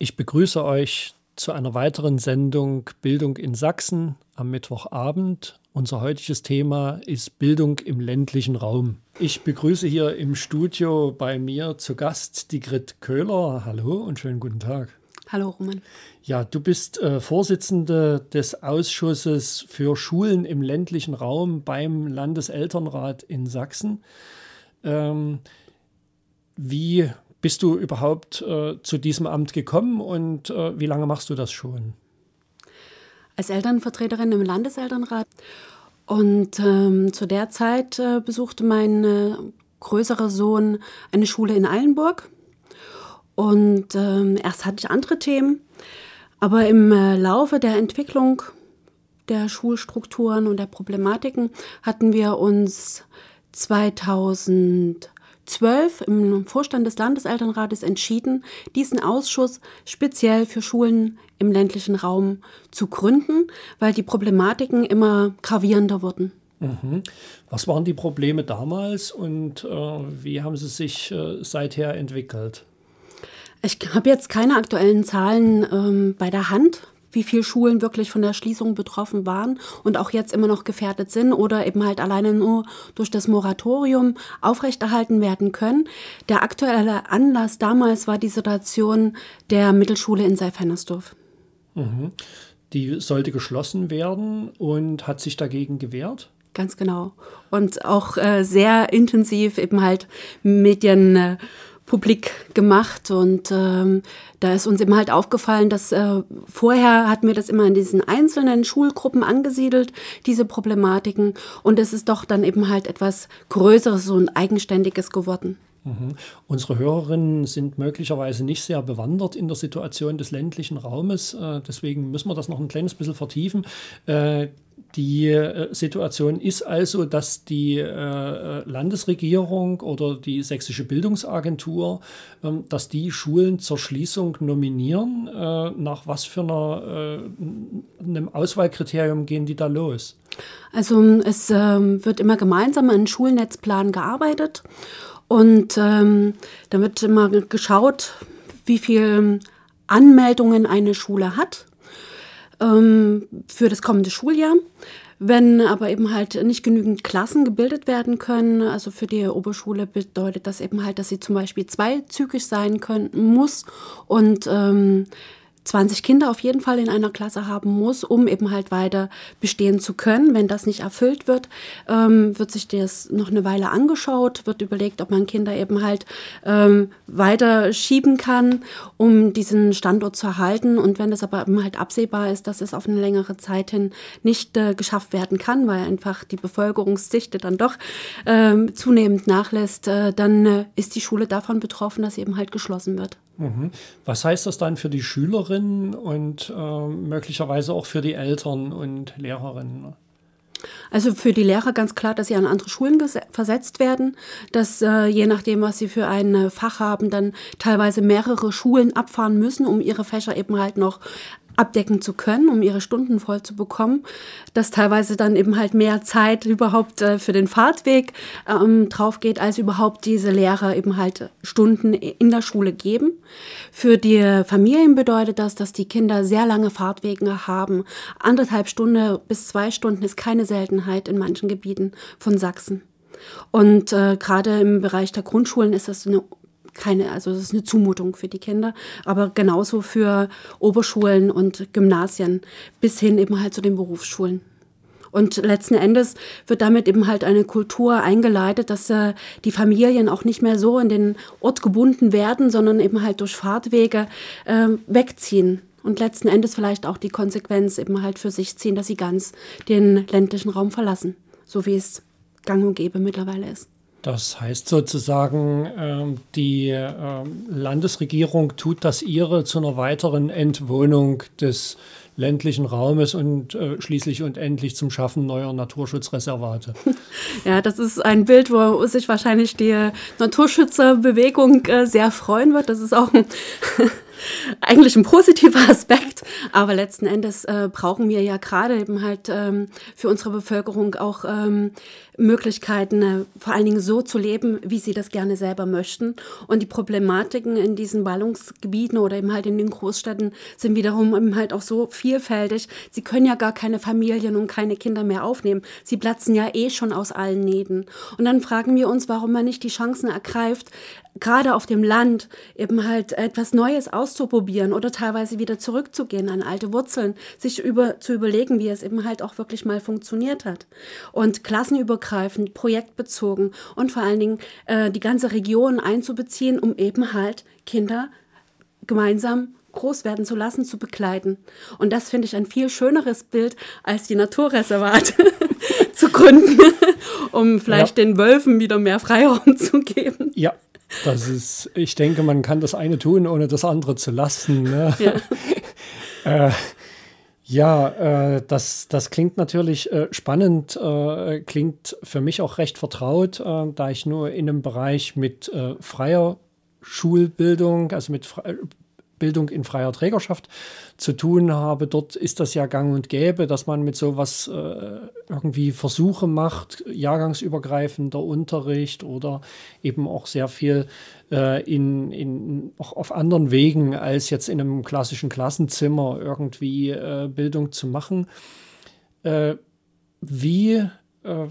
Ich begrüße euch zu einer weiteren Sendung Bildung in Sachsen am Mittwochabend. Unser heutiges Thema ist Bildung im ländlichen Raum. Ich begrüße hier im Studio bei mir zu Gast die Grit Köhler. Hallo und schönen guten Tag. Hallo Roman. Ja, du bist äh, Vorsitzende des Ausschusses für Schulen im ländlichen Raum beim Landeselternrat in Sachsen. Ähm, wie bist du überhaupt äh, zu diesem Amt gekommen und äh, wie lange machst du das schon? Als Elternvertreterin im Landeselternrat. Und ähm, zu der Zeit äh, besuchte mein äh, größerer Sohn eine Schule in Eilenburg. Und ähm, erst hatte ich andere Themen, aber im äh, Laufe der Entwicklung der Schulstrukturen und der Problematiken hatten wir uns 2000 12 im Vorstand des Landeselternrates entschieden, diesen Ausschuss speziell für Schulen im ländlichen Raum zu gründen, weil die Problematiken immer gravierender wurden. Mhm. Was waren die Probleme damals und äh, wie haben sie sich äh, seither entwickelt? Ich habe jetzt keine aktuellen Zahlen ähm, bei der Hand, wie viele Schulen wirklich von der Schließung betroffen waren und auch jetzt immer noch gefährdet sind oder eben halt alleine nur durch das Moratorium aufrechterhalten werden können. Der aktuelle Anlass damals war die Situation der Mittelschule in Seifernersdorf. Mhm. Die sollte geschlossen werden und hat sich dagegen gewehrt? Ganz genau. Und auch äh, sehr intensiv eben halt Medien. Äh, publik gemacht und ähm, da ist uns eben halt aufgefallen, dass äh, vorher hatten wir das immer in diesen einzelnen Schulgruppen angesiedelt, diese Problematiken und es ist doch dann eben halt etwas Größeres und Eigenständiges geworden. Mhm. Unsere Hörerinnen sind möglicherweise nicht sehr bewandert in der Situation des ländlichen Raumes. Äh, deswegen müssen wir das noch ein kleines bisschen vertiefen. Äh, die äh, Situation ist also, dass die Landesregierung oder die sächsische Bildungsagentur, ähm, dass die Schulen zur Schließung nominieren. Nach was für einer, einem Auswahlkriterium gehen die da los? Also es ähm, wird immer gemeinsam an Schulnetzplan gearbeitet und ähm, da wird immer geschaut, wie viele Anmeldungen eine Schule hat ähm, für das kommende Schuljahr. Wenn aber eben halt nicht genügend Klassen gebildet werden können, also für die Oberschule bedeutet das eben halt, dass sie zum Beispiel zweizügig sein können muss und ähm, 20 Kinder auf jeden Fall in einer Klasse haben muss, um eben halt weiter bestehen zu können. Wenn das nicht erfüllt wird, ähm, wird sich das noch eine Weile angeschaut, wird überlegt, ob man Kinder eben halt ähm, weiter schieben kann, um diesen Standort zu erhalten. Und wenn das aber eben halt absehbar ist, dass es auf eine längere Zeit hin nicht äh, geschafft werden kann, weil einfach die Bevölkerungsdichte dann doch ähm, zunehmend nachlässt, äh, dann äh, ist die Schule davon betroffen, dass sie eben halt geschlossen wird. Mhm. Was heißt das dann für die Schülerinnen und äh, möglicherweise auch für die Eltern und Lehrerinnen? Also für die Lehrer ganz klar, dass sie an andere Schulen versetzt werden, dass äh, je nachdem, was sie für ein Fach haben, dann teilweise mehrere Schulen abfahren müssen, um ihre Fächer eben halt noch abdecken zu können, um ihre Stunden voll zu bekommen, dass teilweise dann eben halt mehr Zeit überhaupt äh, für den Fahrtweg ähm, drauf geht, als überhaupt diese Lehrer eben halt Stunden in der Schule geben. Für die Familien bedeutet das, dass die Kinder sehr lange Fahrtwege haben. Anderthalb Stunden bis zwei Stunden ist keine Seltenheit in manchen Gebieten von Sachsen. Und äh, gerade im Bereich der Grundschulen ist das eine keine, also das ist eine Zumutung für die Kinder, aber genauso für Oberschulen und Gymnasien bis hin eben halt zu den Berufsschulen. Und letzten Endes wird damit eben halt eine Kultur eingeleitet, dass äh, die Familien auch nicht mehr so in den Ort gebunden werden, sondern eben halt durch Fahrtwege äh, wegziehen. Und letzten Endes vielleicht auch die Konsequenz eben halt für sich ziehen, dass sie ganz den ländlichen Raum verlassen, so wie es gang und gäbe mittlerweile ist. Das heißt sozusagen, ähm, die ähm, Landesregierung tut das ihre zu einer weiteren Entwohnung des ländlichen Raumes und äh, schließlich und endlich zum Schaffen neuer Naturschutzreservate. Ja, das ist ein Bild, wo sich wahrscheinlich die Naturschützerbewegung äh, sehr freuen wird. Das ist auch ein eigentlich ein positiver Aspekt, Aber letzten Endes äh, brauchen wir ja gerade eben halt ähm, für unsere Bevölkerung auch ähm, Möglichkeiten, äh, vor allen Dingen so zu leben, wie sie das gerne selber möchten. Und die Problematiken in diesen Ballungsgebieten oder eben halt in den Großstädten sind wiederum eben halt auch so vielfältig. Sie können ja gar keine Familien und keine Kinder mehr aufnehmen. Sie platzen ja eh schon aus allen Nähten. Und dann fragen wir uns, warum man nicht die Chancen ergreift, gerade auf dem Land eben halt etwas Neues auszuprobieren oder teilweise wieder zurückzugehen an alte Wurzeln, sich über, zu überlegen, wie es eben halt auch wirklich mal funktioniert hat. Und klassenübergreifend, projektbezogen und vor allen Dingen äh, die ganze Region einzubeziehen, um eben halt Kinder gemeinsam groß werden zu lassen, zu begleiten. Und das finde ich ein viel schöneres Bild, als die Naturreservate zu gründen, um vielleicht ja. den Wölfen wieder mehr Freiraum zu geben. Ja, das ist, ich denke, man kann das eine tun, ohne das andere zu lassen. Ne? Ja, äh, ja äh, das, das klingt natürlich äh, spannend, äh, klingt für mich auch recht vertraut, äh, da ich nur in einem Bereich mit äh, freier Schulbildung, also mit Bildung in freier Trägerschaft zu tun habe. Dort ist das ja gang und gäbe, dass man mit sowas äh, irgendwie Versuche macht, jahrgangsübergreifender Unterricht oder eben auch sehr viel äh, in, in, auch auf anderen Wegen als jetzt in einem klassischen Klassenzimmer irgendwie äh, Bildung zu machen. Äh, wie äh,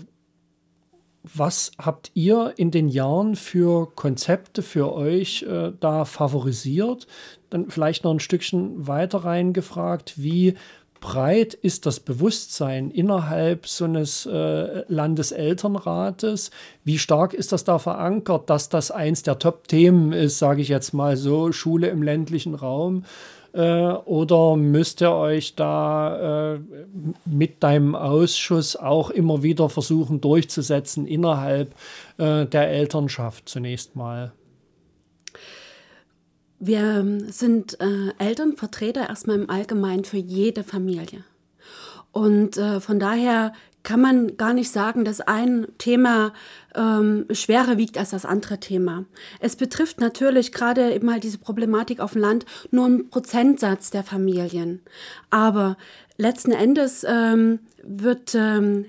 was habt ihr in den Jahren für Konzepte für euch äh, da favorisiert? Dann vielleicht noch ein Stückchen weiter reingefragt, wie breit ist das Bewusstsein innerhalb so eines äh, Landeselternrates? Wie stark ist das da verankert, dass das eins der Top-Themen ist, sage ich jetzt mal so, Schule im ländlichen Raum? Äh, oder müsst ihr euch da äh, mit deinem Ausschuss auch immer wieder versuchen durchzusetzen innerhalb äh, der Elternschaft zunächst mal? Wir ähm, sind äh, Elternvertreter erstmal im Allgemeinen für jede Familie. Und äh, von daher kann man gar nicht sagen, dass ein Thema ähm, schwerer wiegt als das andere Thema. Es betrifft natürlich gerade eben halt diese Problematik auf dem Land nur einen Prozentsatz der Familien. Aber letzten Endes ähm, wird, ähm,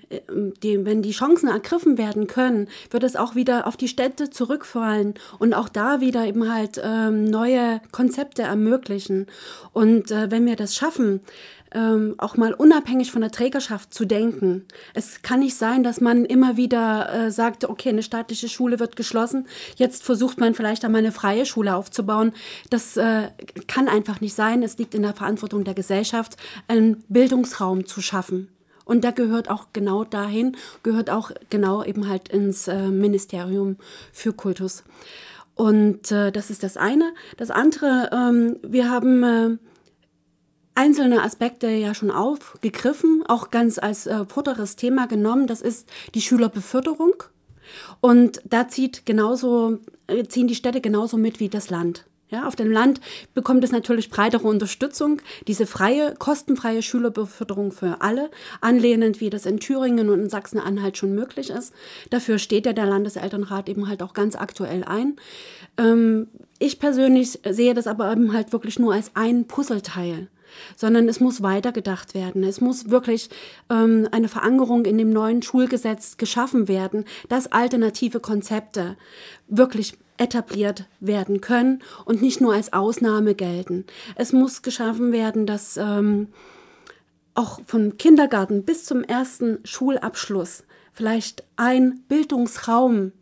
die, wenn die Chancen ergriffen werden können, wird es auch wieder auf die Städte zurückfallen und auch da wieder eben halt ähm, neue Konzepte ermöglichen. Und äh, wenn wir das schaffen, ähm, auch mal unabhängig von der Trägerschaft zu denken. Es kann nicht sein, dass man immer wieder äh, sagt, okay, eine staatliche Schule wird geschlossen, jetzt versucht man vielleicht einmal eine freie Schule aufzubauen. Das äh, kann einfach nicht sein. Es liegt in der Verantwortung der Gesellschaft, einen Bildungsraum zu schaffen. Und da gehört auch genau dahin, gehört auch genau eben halt ins äh, Ministerium für Kultus. Und äh, das ist das eine. Das andere, ähm, wir haben äh, einzelne Aspekte ja schon aufgegriffen, auch ganz als äh, vorderes Thema genommen. Das ist die Schülerbeförderung. Und da zieht genauso, äh, ziehen die Städte genauso mit wie das Land. Ja, auf dem Land bekommt es natürlich breitere Unterstützung, diese freie, kostenfreie Schülerbeförderung für alle, anlehnend wie das in Thüringen und in Sachsen-Anhalt schon möglich ist. Dafür steht ja der Landeselternrat eben halt auch ganz aktuell ein. Ähm, ich persönlich sehe das aber eben halt wirklich nur als ein Puzzleteil sondern es muss weitergedacht werden. Es muss wirklich ähm, eine Verankerung in dem neuen Schulgesetz geschaffen werden, dass alternative Konzepte wirklich etabliert werden können und nicht nur als Ausnahme gelten. Es muss geschaffen werden, dass ähm, auch vom Kindergarten bis zum ersten Schulabschluss vielleicht ein Bildungsraum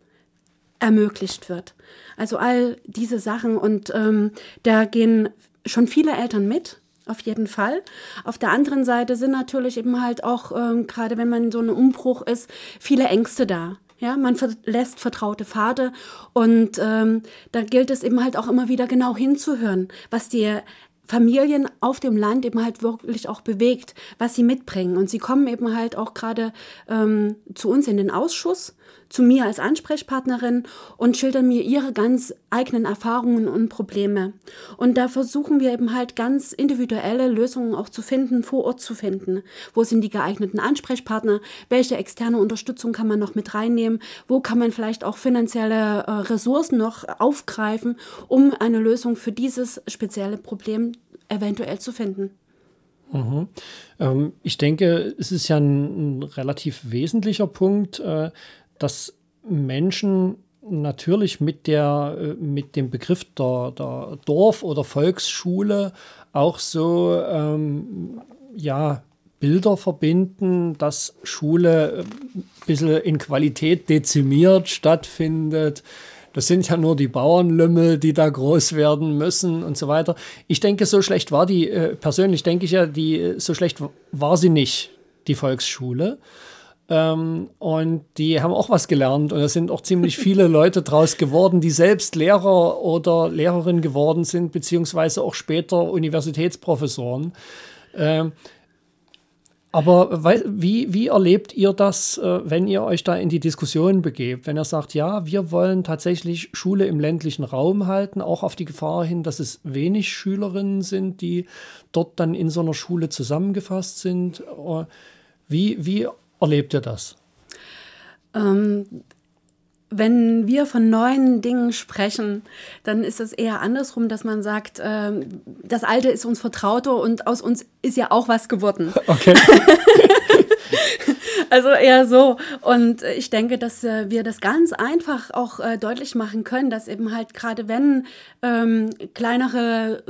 ermöglicht wird. Also all diese Sachen und ähm, da gehen schon viele Eltern mit auf jeden Fall. Auf der anderen Seite sind natürlich eben halt auch, ähm, gerade wenn man in so einem Umbruch ist, viele Ängste da. Ja, man verlässt vertraute Pfade und ähm, da gilt es eben halt auch immer wieder genau hinzuhören, was die Familien auf dem Land eben halt wirklich auch bewegt, was sie mitbringen. Und sie kommen eben halt auch gerade ähm, zu uns in den Ausschuss zu mir als Ansprechpartnerin und schildern mir ihre ganz eigenen Erfahrungen und Probleme. Und da versuchen wir eben halt ganz individuelle Lösungen auch zu finden, vor Ort zu finden. Wo sind die geeigneten Ansprechpartner? Welche externe Unterstützung kann man noch mit reinnehmen? Wo kann man vielleicht auch finanzielle äh, Ressourcen noch aufgreifen, um eine Lösung für dieses spezielle Problem eventuell zu finden? Mhm. Ähm, ich denke, es ist ja ein, ein relativ wesentlicher Punkt, äh, dass Menschen natürlich mit, der, äh, mit dem Begriff der, der Dorf- oder Volksschule auch so ähm, ja, Bilder verbinden, dass Schule ein bisschen in Qualität dezimiert stattfindet. Das sind ja nur die Bauernlümmel, die da groß werden müssen und so weiter. Ich denke, so schlecht war die, äh, persönlich denke ich ja, die, so schlecht war sie nicht, die Volksschule. Ähm, und die haben auch was gelernt und es sind auch ziemlich viele Leute draus geworden, die selbst Lehrer oder Lehrerin geworden sind, beziehungsweise auch später Universitätsprofessoren. Ähm, aber wie, wie erlebt ihr das, äh, wenn ihr euch da in die Diskussion begebt? Wenn ihr sagt, ja, wir wollen tatsächlich Schule im ländlichen Raum halten, auch auf die Gefahr hin, dass es wenig Schülerinnen sind, die dort dann in so einer Schule zusammengefasst sind. Äh, wie, wie erlebt ihr das? Ähm, wenn wir von neuen Dingen sprechen, dann ist es eher andersrum, dass man sagt, äh, das Alte ist uns vertrauter und aus uns ist ja auch was geworden. Okay. also eher so. Und ich denke, dass äh, wir das ganz einfach auch äh, deutlich machen können, dass eben halt gerade wenn ähm, kleinere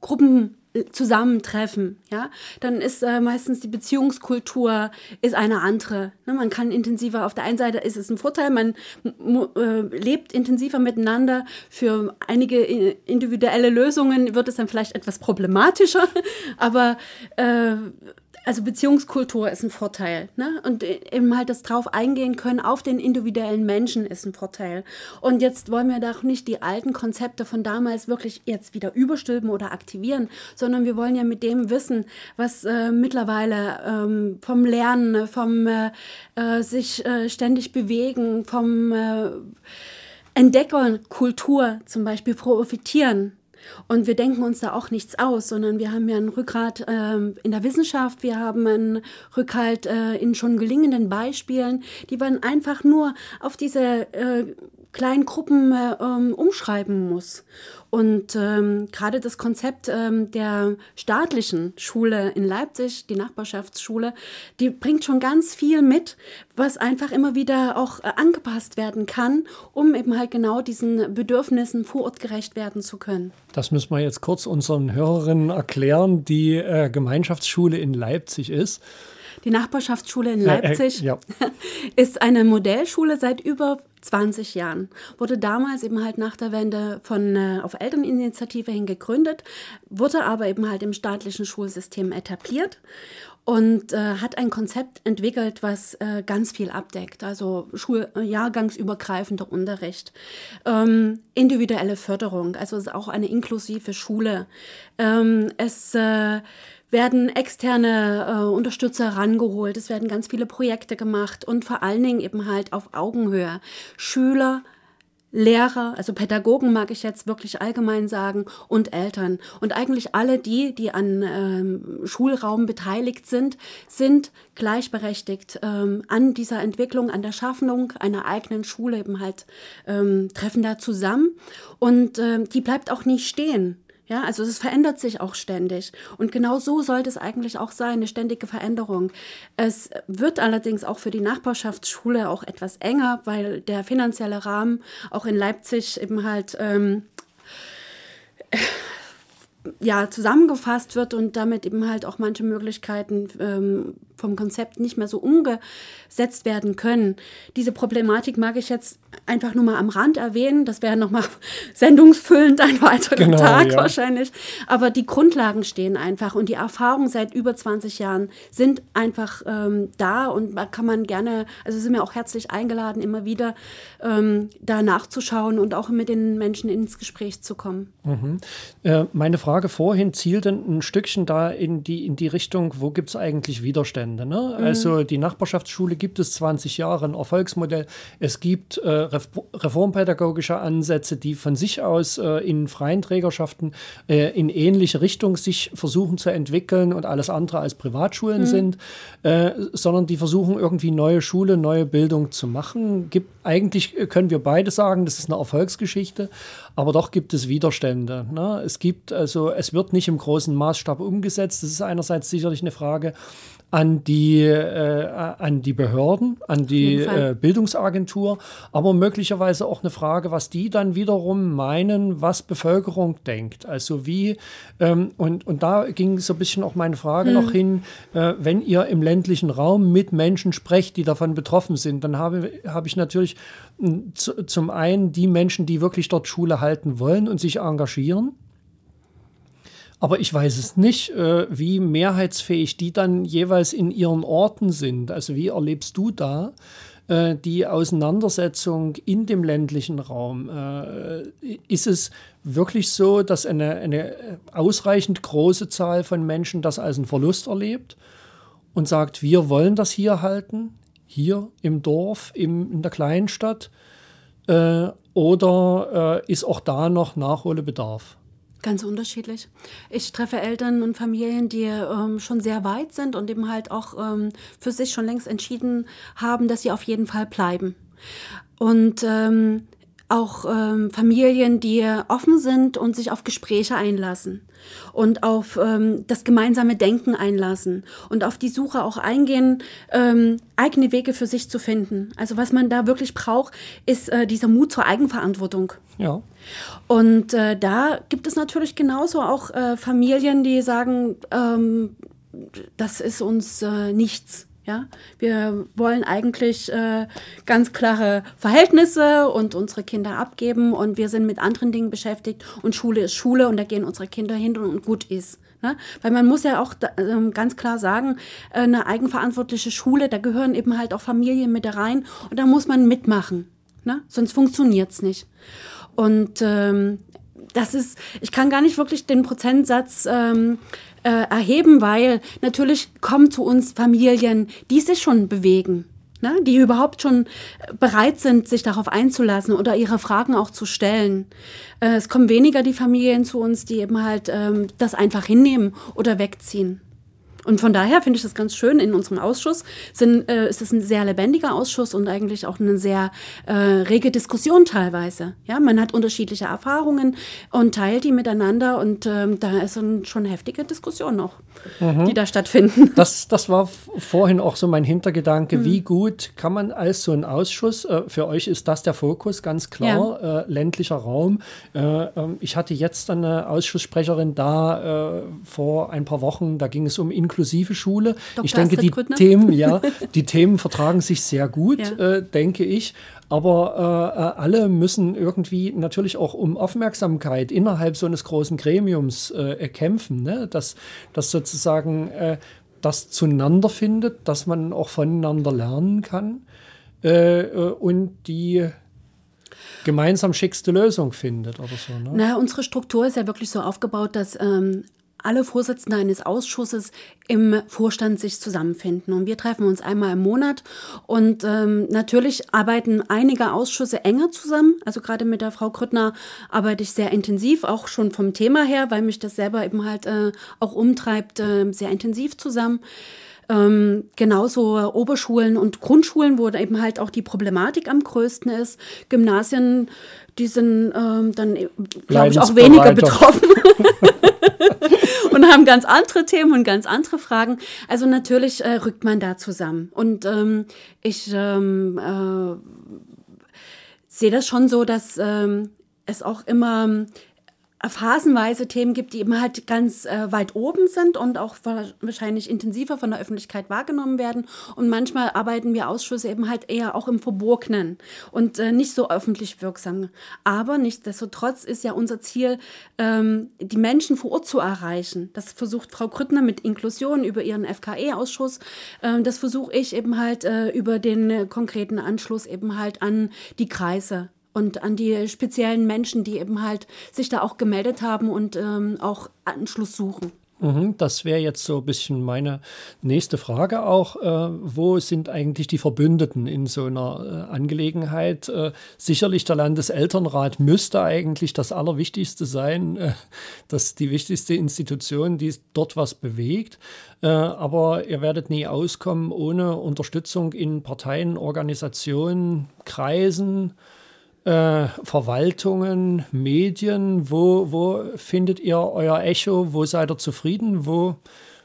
Gruppen zusammentreffen, ja, dann ist äh, meistens die Beziehungskultur ist eine andere. Ne? Man kann intensiver, auf der einen Seite ist es ein Vorteil, man äh, lebt intensiver miteinander. Für einige individuelle Lösungen wird es dann vielleicht etwas problematischer, aber äh, also Beziehungskultur ist ein Vorteil. Ne? Und eben halt das drauf eingehen können auf den individuellen Menschen ist ein Vorteil. Und jetzt wollen wir doch nicht die alten Konzepte von damals wirklich jetzt wieder überstülpen oder aktivieren, sondern wir wollen ja mit dem Wissen, was äh, mittlerweile ähm, vom Lernen, vom äh, äh sich äh, ständig bewegen, vom äh, Entdeckern Kultur zum Beispiel profitieren. Und wir denken uns da auch nichts aus, sondern wir haben ja ein Rückgrat äh, in der Wissenschaft, wir haben einen Rückhalt äh, in schon gelingenden Beispielen, die man einfach nur auf diese äh, kleinen Gruppen äh, ähm, umschreiben muss. Und ähm, gerade das Konzept ähm, der staatlichen Schule in Leipzig, die Nachbarschaftsschule, die bringt schon ganz viel mit, was einfach immer wieder auch äh, angepasst werden kann, um eben halt genau diesen Bedürfnissen vor Ort gerecht werden zu können. Das müssen wir jetzt kurz unseren Hörerinnen erklären, die äh, Gemeinschaftsschule in Leipzig ist. Die Nachbarschaftsschule in Leipzig äh, äh, ja. ist eine Modellschule seit über 20 Jahren. Wurde damals eben halt nach der Wende von äh, auf Elterninitiative hin gegründet, wurde aber eben halt im staatlichen Schulsystem etabliert und äh, hat ein Konzept entwickelt, was äh, ganz viel abdeckt. Also Schuljahrgangsübergreifender Unterricht, ähm, individuelle Förderung, also auch eine inklusive Schule. Ähm, es äh, werden externe äh, Unterstützer rangeholt, es werden ganz viele Projekte gemacht und vor allen Dingen eben halt auf Augenhöhe. Schüler, Lehrer, also Pädagogen mag ich jetzt wirklich allgemein sagen, und Eltern. Und eigentlich alle die, die an ähm, Schulraum beteiligt sind, sind gleichberechtigt ähm, an dieser Entwicklung, an der Schaffung einer eigenen Schule eben halt, ähm, treffen da zusammen. Und ähm, die bleibt auch nicht stehen. Ja, also es verändert sich auch ständig. Und genau so sollte es eigentlich auch sein, eine ständige Veränderung. Es wird allerdings auch für die Nachbarschaftsschule auch etwas enger, weil der finanzielle Rahmen auch in Leipzig eben halt ähm, ja, zusammengefasst wird und damit eben halt auch manche Möglichkeiten ähm, vom Konzept nicht mehr so umgesetzt werden können. Diese Problematik mag ich jetzt einfach nur mal am Rand erwähnen. Das wäre nochmal sendungsfüllend ein weiterer genau, Tag ja. wahrscheinlich. Aber die Grundlagen stehen einfach und die Erfahrungen seit über 20 Jahren sind einfach ähm, da und da kann man gerne, also sind wir auch herzlich eingeladen, immer wieder ähm, da nachzuschauen und auch mit den Menschen ins Gespräch zu kommen. Mhm. Äh, meine Frage vorhin zielt ein Stückchen da in die, in die Richtung, wo gibt es eigentlich Widerstände? Ne? Mhm. Also die Nachbarschaftsschule gibt es 20 Jahre, ein Erfolgsmodell. Es gibt äh, reformpädagogische Ansätze, die von sich aus äh, in freien Trägerschaften äh, in ähnliche Richtung sich versuchen zu entwickeln und alles andere als Privatschulen mhm. sind, äh, sondern die versuchen irgendwie neue Schule, neue Bildung zu machen. Gibt, eigentlich können wir beide sagen, das ist eine Erfolgsgeschichte, aber doch gibt es Widerstände. Ne? Es gibt also, es wird nicht im großen Maßstab umgesetzt. Das ist einerseits sicherlich eine Frage an die, äh, an die Behörden, an die äh, Bildungsagentur, aber möglicherweise auch eine Frage, was die dann wiederum meinen, was Bevölkerung denkt. Also wie, ähm, und, und da ging so ein bisschen auch meine Frage hm. noch hin, äh, wenn ihr im ländlichen Raum mit Menschen sprecht, die davon betroffen sind, dann habe, habe ich natürlich hm, zu, zum einen die Menschen, die wirklich dort Schule halten wollen und sich engagieren. Aber ich weiß es nicht, äh, wie mehrheitsfähig die dann jeweils in ihren Orten sind. Also wie erlebst du da äh, die Auseinandersetzung in dem ländlichen Raum? Äh, ist es wirklich so, dass eine, eine ausreichend große Zahl von Menschen das als einen Verlust erlebt und sagt, wir wollen das hier halten, hier im Dorf, im, in der Kleinstadt? Äh, oder äh, ist auch da noch Nachholbedarf? Ganz unterschiedlich. Ich treffe Eltern und Familien, die ähm, schon sehr weit sind und eben halt auch ähm, für sich schon längst entschieden haben, dass sie auf jeden Fall bleiben. Und ähm, auch ähm, Familien, die offen sind und sich auf Gespräche einlassen und auf ähm, das gemeinsame Denken einlassen und auf die Suche auch eingehen, ähm, eigene Wege für sich zu finden. Also was man da wirklich braucht, ist äh, dieser Mut zur Eigenverantwortung. Ja. Und äh, da gibt es natürlich genauso auch äh, Familien, die sagen, ähm, das ist uns äh, nichts. Ja, wir wollen eigentlich äh, ganz klare Verhältnisse und unsere Kinder abgeben und wir sind mit anderen Dingen beschäftigt und Schule ist Schule und da gehen unsere Kinder hin und gut ist. Ne? Weil man muss ja auch da, äh, ganz klar sagen, äh, eine eigenverantwortliche Schule, da gehören eben halt auch Familien mit rein und da muss man mitmachen. Ne? Sonst funktioniert's nicht. Und ähm, das ist, ich kann gar nicht wirklich den Prozentsatz ähm, äh, erheben, weil natürlich kommen zu uns Familien, die sich schon bewegen. Ne, die überhaupt schon bereit sind, sich darauf einzulassen oder ihre Fragen auch zu stellen. Äh, es kommen weniger die Familien zu uns, die eben halt ähm, das einfach hinnehmen oder wegziehen. Und von daher finde ich das ganz schön. In unserem Ausschuss sind, äh, ist es ein sehr lebendiger Ausschuss und eigentlich auch eine sehr äh, rege Diskussion teilweise. Ja, man hat unterschiedliche Erfahrungen und teilt die miteinander und ähm, da ist schon heftige Diskussion noch, mhm. die da stattfinden. Das, das war vorhin auch so mein Hintergedanke. Mhm. Wie gut kann man als so ein Ausschuss, äh, für euch ist das der Fokus, ganz klar, ja. Äh, ländlicher Raum. Äh, ähm, ich hatte jetzt eine Ausschussssprecherin da äh, vor ein paar Wochen, da ging es um Inklusion inklusive Schule. Dr. Ich denke, die Themen, ja, die Themen vertragen sich sehr gut, ja. äh, denke ich. Aber äh, äh, alle müssen irgendwie natürlich auch um Aufmerksamkeit innerhalb so eines großen Gremiums äh, kämpfen, ne? dass, dass sozusagen äh, das zueinander findet, dass man auch voneinander lernen kann äh, und die gemeinsam schickste Lösung findet oder so. Ne? Na, unsere Struktur ist ja wirklich so aufgebaut, dass ähm, alle Vorsitzenden eines Ausschusses im Vorstand sich zusammenfinden. Und wir treffen uns einmal im Monat. Und ähm, natürlich arbeiten einige Ausschüsse enger zusammen. Also gerade mit der Frau Krüttner arbeite ich sehr intensiv, auch schon vom Thema her, weil mich das selber eben halt äh, auch umtreibt, äh, sehr intensiv zusammen. Ähm, genauso Oberschulen und Grundschulen, wo eben halt auch die Problematik am größten ist. Gymnasien, die sind ähm, dann, glaube ich, auch weniger betroffen. und haben ganz andere Themen und ganz andere Fragen. Also natürlich äh, rückt man da zusammen. Und ähm, ich ähm, äh, sehe das schon so, dass ähm, es auch immer phasenweise Themen gibt, die eben halt ganz äh, weit oben sind und auch wahrscheinlich intensiver von der Öffentlichkeit wahrgenommen werden. Und manchmal arbeiten wir Ausschüsse eben halt eher auch im Verborgenen und äh, nicht so öffentlich wirksam. Aber nichtsdestotrotz ist ja unser Ziel, ähm, die Menschen vor Ort zu erreichen. Das versucht Frau Krüttner mit Inklusion über ihren FKE-Ausschuss. Ähm, das versuche ich eben halt äh, über den äh, konkreten Anschluss eben halt an die Kreise und an die speziellen Menschen, die eben halt sich da auch gemeldet haben und ähm, auch Anschluss suchen. Mhm, das wäre jetzt so ein bisschen meine nächste Frage auch. Äh, wo sind eigentlich die Verbündeten in so einer äh, Angelegenheit? Äh, sicherlich der Landeselternrat müsste eigentlich das Allerwichtigste sein, äh, das die wichtigste Institution, die dort was bewegt. Äh, aber ihr werdet nie auskommen ohne Unterstützung in Parteien, Organisationen, Kreisen äh, Verwaltungen, Medien, wo, wo findet ihr euer Echo, wo seid ihr zufrieden, wo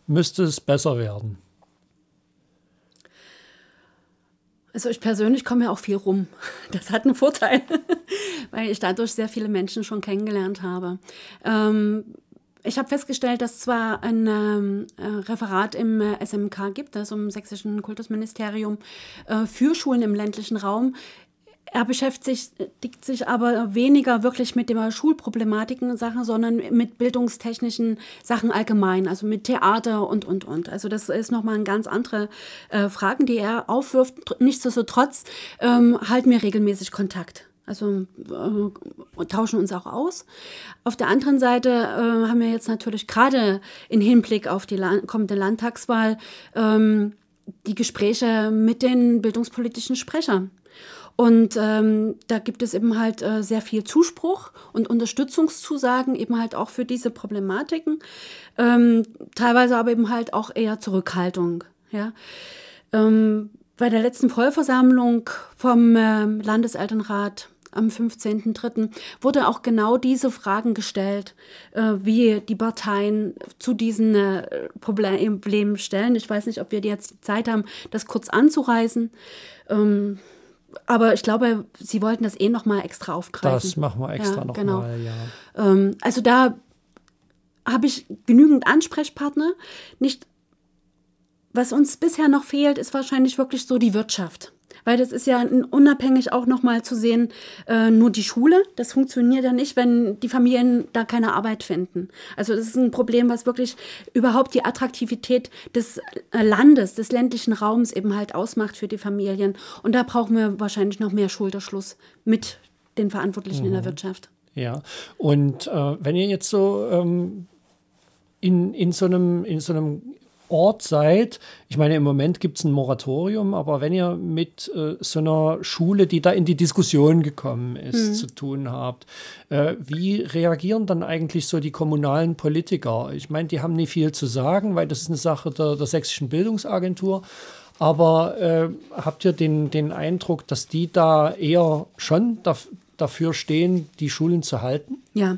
müsste es besser werden? Also ich persönlich komme ja auch viel rum. Das hat einen Vorteil, weil ich dadurch sehr viele Menschen schon kennengelernt habe. Ähm, ich habe festgestellt, dass zwar ein ähm, äh, Referat im äh, SMK gibt, also im Sächsischen Kultusministerium, äh, für Schulen im ländlichen Raum, er beschäftigt sich aber weniger wirklich mit der Schulproblematiken Sachen, sondern mit bildungstechnischen Sachen allgemein, also mit Theater und, und, und. Also das ist nochmal eine ganz andere äh, Fragen, die er aufwirft. Nichtsdestotrotz ähm, halten wir regelmäßig Kontakt. Also äh, tauschen uns auch aus. Auf der anderen Seite äh, haben wir jetzt natürlich gerade in Hinblick auf die Land kommende Landtagswahl ähm, die Gespräche mit den bildungspolitischen Sprechern. Und ähm, da gibt es eben halt äh, sehr viel Zuspruch und Unterstützungszusagen eben halt auch für diese Problematiken. Ähm, teilweise aber eben halt auch eher Zurückhaltung. Ja. Ähm, bei der letzten Vollversammlung vom äh, Landeselternrat am 15.03. wurde auch genau diese Fragen gestellt, äh, wie die Parteien zu diesen äh, Problemen stellen. Ich weiß nicht, ob wir jetzt Zeit haben, das kurz anzureißen. Ähm, aber ich glaube, Sie wollten das eh noch mal extra aufgreifen. Das machen wir extra ja, noch genau. mal, ja. Ähm, also da habe ich genügend Ansprechpartner. Nicht, was uns bisher noch fehlt, ist wahrscheinlich wirklich so die Wirtschaft. Weil das ist ja unabhängig auch nochmal zu sehen, äh, nur die Schule, das funktioniert ja nicht, wenn die Familien da keine Arbeit finden. Also das ist ein Problem, was wirklich überhaupt die Attraktivität des äh, Landes, des ländlichen Raums eben halt ausmacht für die Familien. Und da brauchen wir wahrscheinlich noch mehr Schulterschluss mit den Verantwortlichen mhm. in der mhm. Wirtschaft. Ja, und äh, wenn ihr jetzt so ähm, in, in, so einem, in so einem Ort seid. Ich meine, im Moment gibt es ein Moratorium, aber wenn ihr mit äh, so einer Schule, die da in die Diskussion gekommen ist, mhm. zu tun habt, äh, wie reagieren dann eigentlich so die kommunalen Politiker? Ich meine, die haben nicht viel zu sagen, weil das ist eine Sache der, der sächsischen Bildungsagentur. Aber äh, habt ihr den, den Eindruck, dass die da eher schon dafür stehen, die Schulen zu halten? Ja,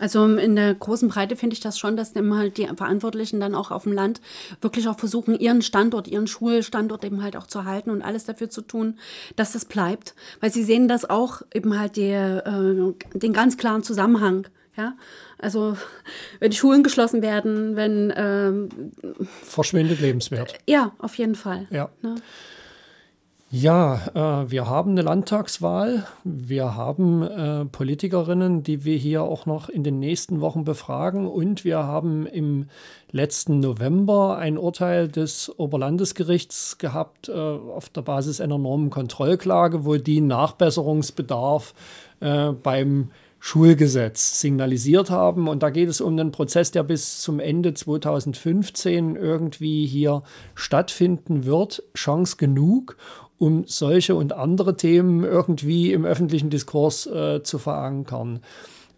also in der großen Breite finde ich das schon, dass immer halt die Verantwortlichen dann auch auf dem Land wirklich auch versuchen, ihren Standort, ihren Schulstandort eben halt auch zu halten und alles dafür zu tun, dass das bleibt. Weil sie sehen das auch eben halt die, äh, den ganz klaren Zusammenhang. Ja, also wenn die Schulen geschlossen werden, wenn ähm, verschwindet Lebenswert. Ja, auf jeden Fall. Ja. Ne? Ja, äh, wir haben eine Landtagswahl. Wir haben äh, Politikerinnen, die wir hier auch noch in den nächsten Wochen befragen. Und wir haben im letzten November ein Urteil des Oberlandesgerichts gehabt äh, auf der Basis einer Normenkontrollklage, wo die Nachbesserungsbedarf äh, beim Schulgesetz signalisiert haben. Und da geht es um einen Prozess, der bis zum Ende 2015 irgendwie hier stattfinden wird. Chance genug um solche und andere Themen irgendwie im öffentlichen Diskurs äh, zu verankern.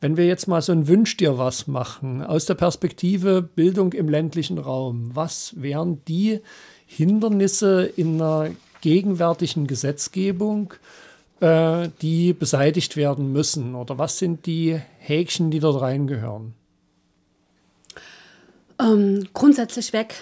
Wenn wir jetzt mal so ein Wünsch dir was machen, aus der Perspektive Bildung im ländlichen Raum, was wären die Hindernisse in der gegenwärtigen Gesetzgebung, äh, die beseitigt werden müssen? Oder was sind die Häkchen, die dort reingehören? Ähm, grundsätzlich weg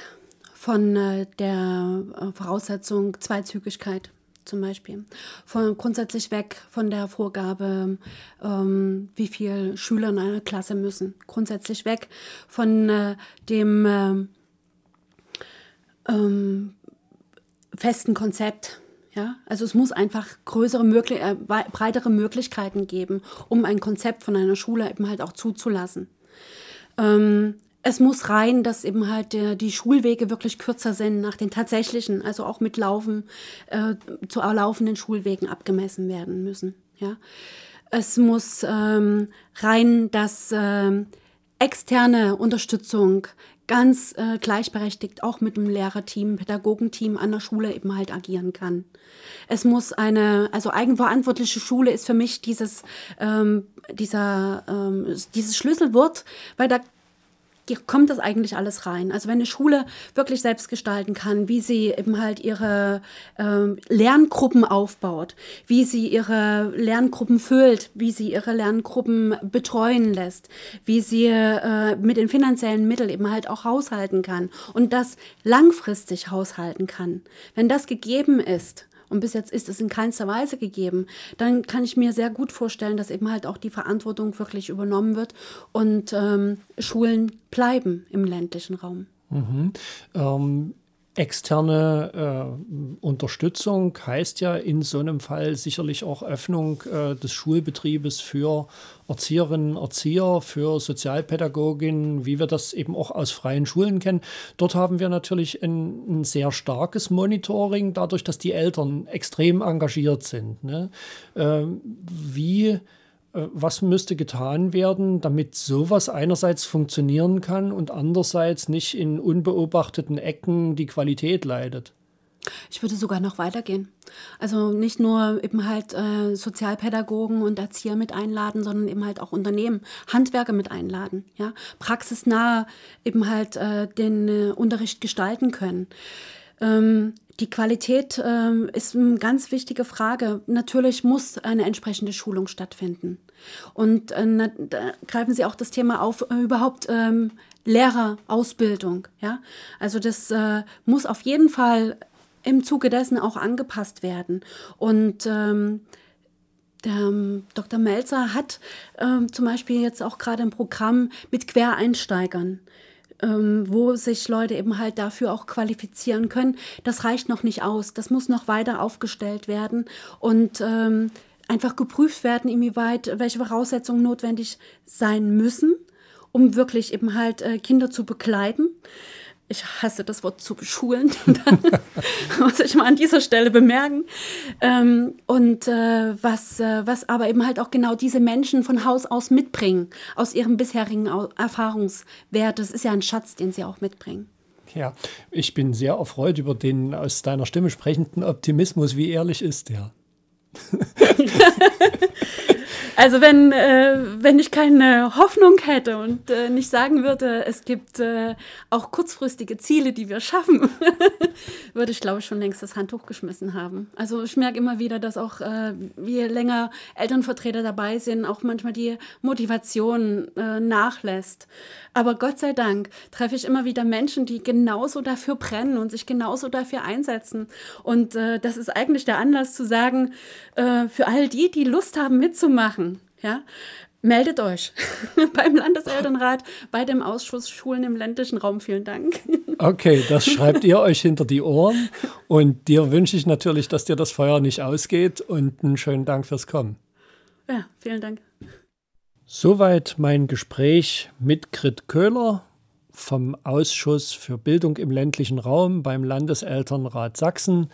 von äh, der äh, Voraussetzung Zweizügigkeit zum Beispiel. Von, grundsätzlich weg von der Vorgabe, ähm, wie viele Schüler in einer Klasse müssen. Grundsätzlich weg von äh, dem äh, ähm, festen Konzept. Ja, also es muss einfach größere, möglich äh, breitere Möglichkeiten geben, um ein Konzept von einer Schule eben halt auch zuzulassen. Ähm, es muss rein, dass eben halt der, die Schulwege wirklich kürzer sind nach den tatsächlichen, also auch mit Laufen äh, zu laufenden Schulwegen abgemessen werden müssen. Ja. Es muss ähm, rein, dass ähm, externe Unterstützung ganz äh, gleichberechtigt auch mit dem Lehrerteam, Pädagogenteam an der Schule eben halt agieren kann. Es muss eine, also eigenverantwortliche Schule ist für mich dieses, ähm, dieser, ähm, dieses Schlüsselwort, weil da kommt das eigentlich alles rein. Also wenn eine Schule wirklich selbst gestalten kann, wie sie eben halt ihre äh, Lerngruppen aufbaut, wie sie ihre Lerngruppen füllt, wie sie ihre Lerngruppen betreuen lässt, wie sie äh, mit den finanziellen Mitteln eben halt auch haushalten kann und das langfristig haushalten kann. Wenn das gegeben ist, und bis jetzt ist es in keinster Weise gegeben, dann kann ich mir sehr gut vorstellen, dass eben halt auch die Verantwortung wirklich übernommen wird und ähm, Schulen bleiben im ländlichen Raum. Mhm. Ähm, Externe äh, Unterstützung heißt ja in so einem Fall sicherlich auch Öffnung äh, des Schulbetriebes für Erzieherinnen, Erzieher, für Sozialpädagoginnen, wie wir das eben auch aus freien Schulen kennen. Dort haben wir natürlich ein, ein sehr starkes Monitoring, dadurch, dass die Eltern extrem engagiert sind. Ne? Äh, wie was müsste getan werden, damit sowas einerseits funktionieren kann und andererseits nicht in unbeobachteten Ecken die Qualität leidet? Ich würde sogar noch weitergehen. Also nicht nur eben halt äh, Sozialpädagogen und Erzieher mit einladen, sondern eben halt auch Unternehmen, Handwerker mit einladen, ja, praxisnah eben halt äh, den äh, Unterricht gestalten können. Ähm, die Qualität ähm, ist eine ganz wichtige Frage. Natürlich muss eine entsprechende Schulung stattfinden. Und äh, da greifen Sie auch das Thema auf, äh, überhaupt ähm, Lehrerausbildung. Ja? Also das äh, muss auf jeden Fall im Zuge dessen auch angepasst werden. Und ähm, der ähm, Dr. Melzer hat ähm, zum Beispiel jetzt auch gerade ein Programm mit Quereinsteigern ähm, wo sich Leute eben halt dafür auch qualifizieren können. Das reicht noch nicht aus. Das muss noch weiter aufgestellt werden und ähm, einfach geprüft werden, inwieweit welche Voraussetzungen notwendig sein müssen, um wirklich eben halt äh, Kinder zu begleiten ich hasse das Wort zu beschulen, muss ich mal an dieser Stelle bemerken. Ähm, und äh, was, äh, was aber eben halt auch genau diese Menschen von Haus aus mitbringen, aus ihrem bisherigen Erfahrungswert. Das ist ja ein Schatz, den sie auch mitbringen. Ja, ich bin sehr erfreut über den aus deiner Stimme sprechenden Optimismus. Wie ehrlich ist der? Also wenn, äh, wenn ich keine Hoffnung hätte und äh, nicht sagen würde, es gibt äh, auch kurzfristige Ziele, die wir schaffen, würde ich, glaube ich, schon längst das Handtuch geschmissen haben. Also ich merke immer wieder, dass auch äh, je länger Elternvertreter dabei sind, auch manchmal die Motivation äh, nachlässt. Aber Gott sei Dank treffe ich immer wieder Menschen, die genauso dafür brennen und sich genauso dafür einsetzen. Und äh, das ist eigentlich der Anlass zu sagen, für all die, die Lust haben mitzumachen, ja, meldet euch beim Landeselternrat, bei dem Ausschuss Schulen im ländlichen Raum. Vielen Dank. Okay, das schreibt ihr euch hinter die Ohren. Und dir wünsche ich natürlich, dass dir das Feuer nicht ausgeht. Und einen schönen Dank fürs Kommen. Ja, vielen Dank. Soweit mein Gespräch mit Grit Köhler vom Ausschuss für Bildung im ländlichen Raum beim Landeselternrat Sachsen.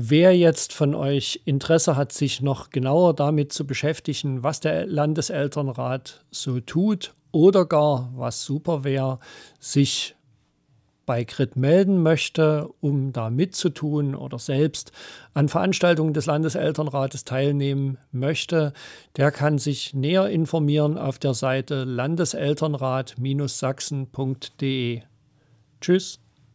Wer jetzt von euch Interesse hat, sich noch genauer damit zu beschäftigen, was der Landeselternrat so tut oder gar, was super wäre, sich bei Grit melden möchte, um da mitzutun oder selbst an Veranstaltungen des Landeselternrates teilnehmen möchte, der kann sich näher informieren auf der Seite landeselternrat-sachsen.de. Tschüss.